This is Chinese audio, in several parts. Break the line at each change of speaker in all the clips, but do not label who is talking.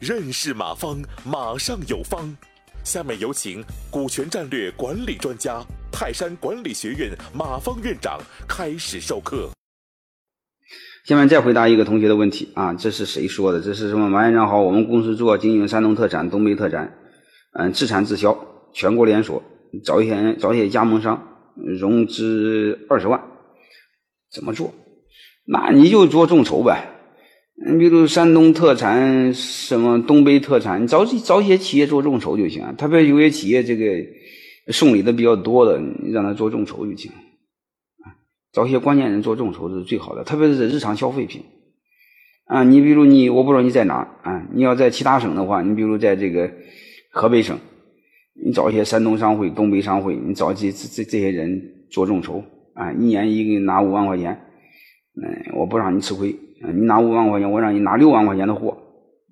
认识马方，马上有方。下面有请股权战略管理专家、泰山管理学院马方院长开始授课。
下面再回答一个同学的问题啊，这是谁说的？这是什么？马院长好，我们公司主要经营山东特产、东北特产，嗯，自产自销，全国连锁，找一些找一些加盟商，融资二十万，怎么做？那你就做众筹呗。你比如山东特产，什么东北特产，你找找一些企业做众筹就行。特别有些企业这个送礼的比较多的，你让他做众筹就行。找一些关键人做众筹是最好的，特别是日常消费品。啊，你比如你，我不知道你在哪啊？你要在其他省的话，你比如在这个河北省，你找一些山东商会、东北商会，你找这这这这些人做众筹啊，一年一个拿五万块钱，嗯，我不让你吃亏。你拿五万块钱，我让你拿六万块钱的货，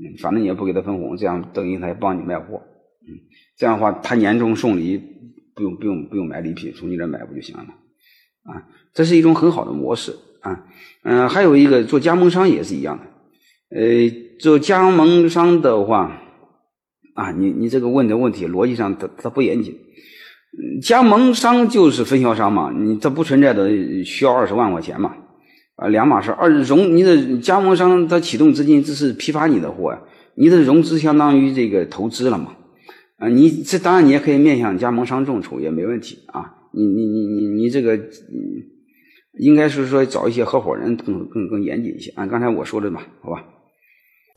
嗯，反正你也不给他分红，这样等于他也帮你卖货，嗯，这样的话他年终送礼不用不用不用买礼品，从你这买不就行了？啊，这是一种很好的模式啊，嗯，还有一个做加盟商也是一样的，呃，做加盟商的话，啊，你你这个问的问题逻辑上它它不严谨，加盟商就是分销商嘛，你这不存在的需要二十万块钱嘛。啊，两码事。二融你的加盟商他启动资金，这是批发你的货呀，你的融资相当于这个投资了嘛？啊，你这当然你也可以面向加盟商众筹也没问题啊。你你你你你这个，应该是说找一些合伙人更更更严谨一些。按刚才我说的嘛，好吧。